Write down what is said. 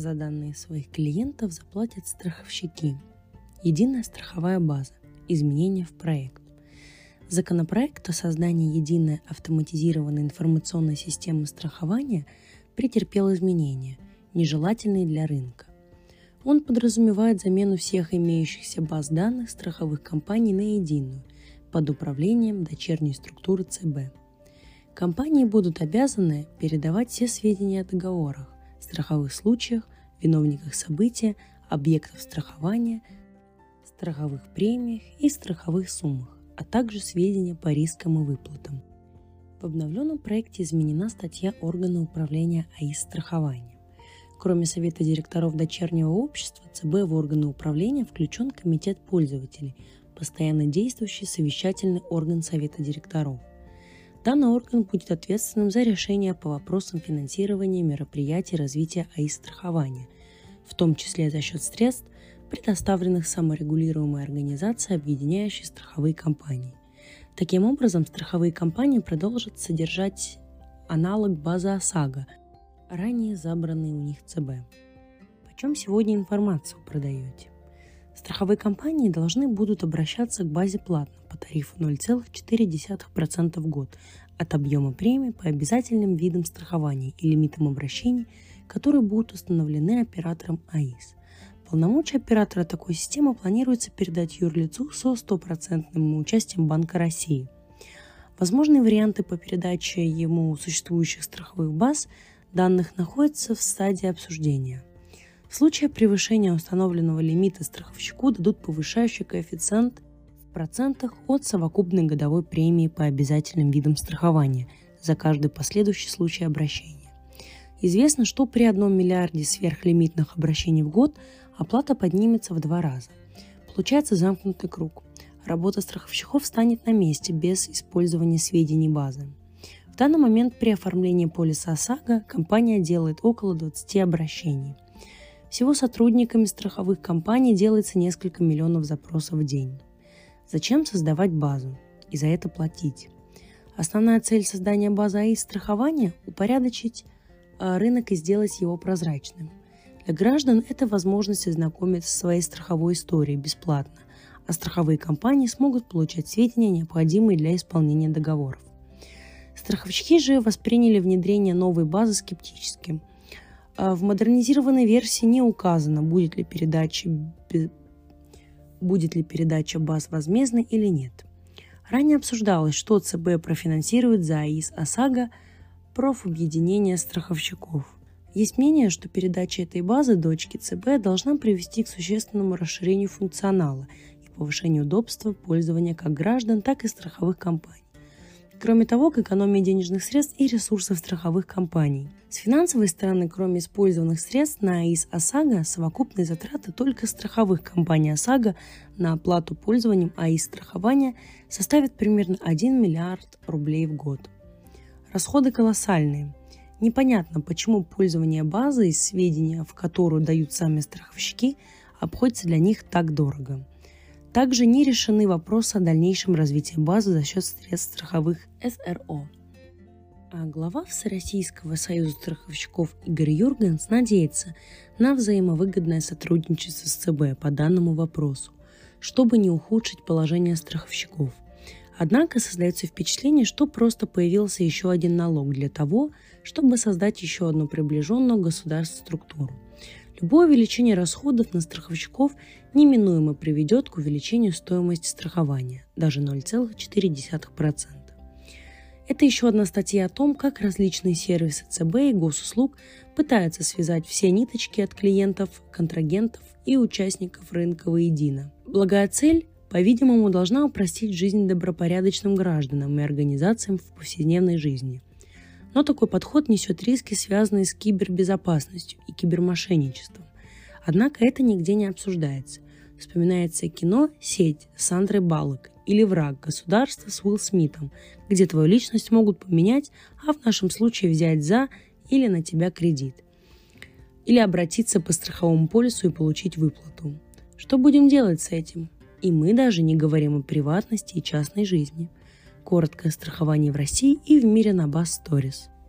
За данные своих клиентов заплатят страховщики. Единая страховая база. Изменения в проект. Законопроект о создании единой автоматизированной информационной системы страхования претерпел изменения, нежелательные для рынка. Он подразумевает замену всех имеющихся баз данных страховых компаний на единую под управлением дочерней структуры ЦБ. Компании будут обязаны передавать все сведения о договорах, страховых случаях, виновниках события, объектах страхования, страховых премиях и страховых суммах, а также сведения по рискам и выплатам. В обновленном проекте изменена статья органа управления АИС страхования. Кроме Совета директоров дочернего общества, ЦБ в органы управления включен Комитет пользователей, постоянно действующий совещательный орган Совета директоров. Данный орган будет ответственным за решения по вопросам финансирования мероприятий развития АИС страхования, в том числе за счет средств, предоставленных саморегулируемой организацией, объединяющей страховые компании. Таким образом, страховые компании продолжат содержать аналог базы ОСАГО – ранее забранные у них ЦБ. Почем сегодня информацию продаете? Страховые компании должны будут обращаться к базе платно по тарифу 0,4% в год от объема премии по обязательным видам страхования и лимитам обращений, которые будут установлены оператором АИС. Полномочия оператора такой системы планируется передать юрлицу со стопроцентным участием Банка России. Возможные варианты по передаче ему существующих страховых баз – данных находится в стадии обсуждения. В случае превышения установленного лимита страховщику дадут повышающий коэффициент в процентах от совокупной годовой премии по обязательным видам страхования за каждый последующий случай обращения. Известно, что при одном миллиарде сверхлимитных обращений в год оплата поднимется в два раза. Получается замкнутый круг. Работа страховщиков станет на месте без использования сведений базы данный момент при оформлении полиса ОСАГО компания делает около 20 обращений. Всего сотрудниками страховых компаний делается несколько миллионов запросов в день. Зачем создавать базу и за это платить? Основная цель создания базы АИ страхования – упорядочить а, рынок и сделать его прозрачным. Для граждан это возможность ознакомиться со своей страховой историей бесплатно, а страховые компании смогут получать сведения, необходимые для исполнения договоров. Страховщики же восприняли внедрение новой базы скептически. А в модернизированной версии не указано, будет ли передача, будет ли передача баз возмездной или нет. Ранее обсуждалось, что ЦБ профинансирует за АИС ОСАГО профобъединение страховщиков. Есть мнение, что передача этой базы дочки ЦБ должна привести к существенному расширению функционала и повышению удобства пользования как граждан, так и страховых компаний. Кроме того, к экономии денежных средств и ресурсов страховых компаний. С финансовой стороны, кроме использованных средств на АИС ОСАГО, совокупные затраты только страховых компаний ОСАГО на оплату пользованием АИС страхования составят примерно 1 миллиард рублей в год. Расходы колоссальные. Непонятно, почему пользование базой, сведения в которую дают сами страховщики, обходится для них так дорого. Также не решены вопросы о дальнейшем развитии базы за счет средств страховых СРО. А глава Всероссийского союза страховщиков Игорь Юргенс надеется на взаимовыгодное сотрудничество с ЦБ по данному вопросу, чтобы не ухудшить положение страховщиков. Однако создается впечатление, что просто появился еще один налог для того, чтобы создать еще одну приближенную государству структуру – Любое увеличение расходов на страховщиков неминуемо приведет к увеличению стоимости страхования, даже 0,4%. Это еще одна статья о том, как различные сервисы ЦБ и госуслуг пытаются связать все ниточки от клиентов, контрагентов и участников рынка воедино. Благая цель, по-видимому, должна упростить жизнь добропорядочным гражданам и организациям в повседневной жизни – но такой подход несет риски, связанные с кибербезопасностью и кибермошенничеством. Однако это нигде не обсуждается. Вспоминается кино «Сеть» с Сандрой Баллок или «Враг. Государства» с Уилл Смитом, где твою личность могут поменять, а в нашем случае взять за или на тебя кредит. Или обратиться по страховому полису и получить выплату. Что будем делать с этим? И мы даже не говорим о приватности и частной жизни – Короткое страхование в России и в мире на Bass Stories.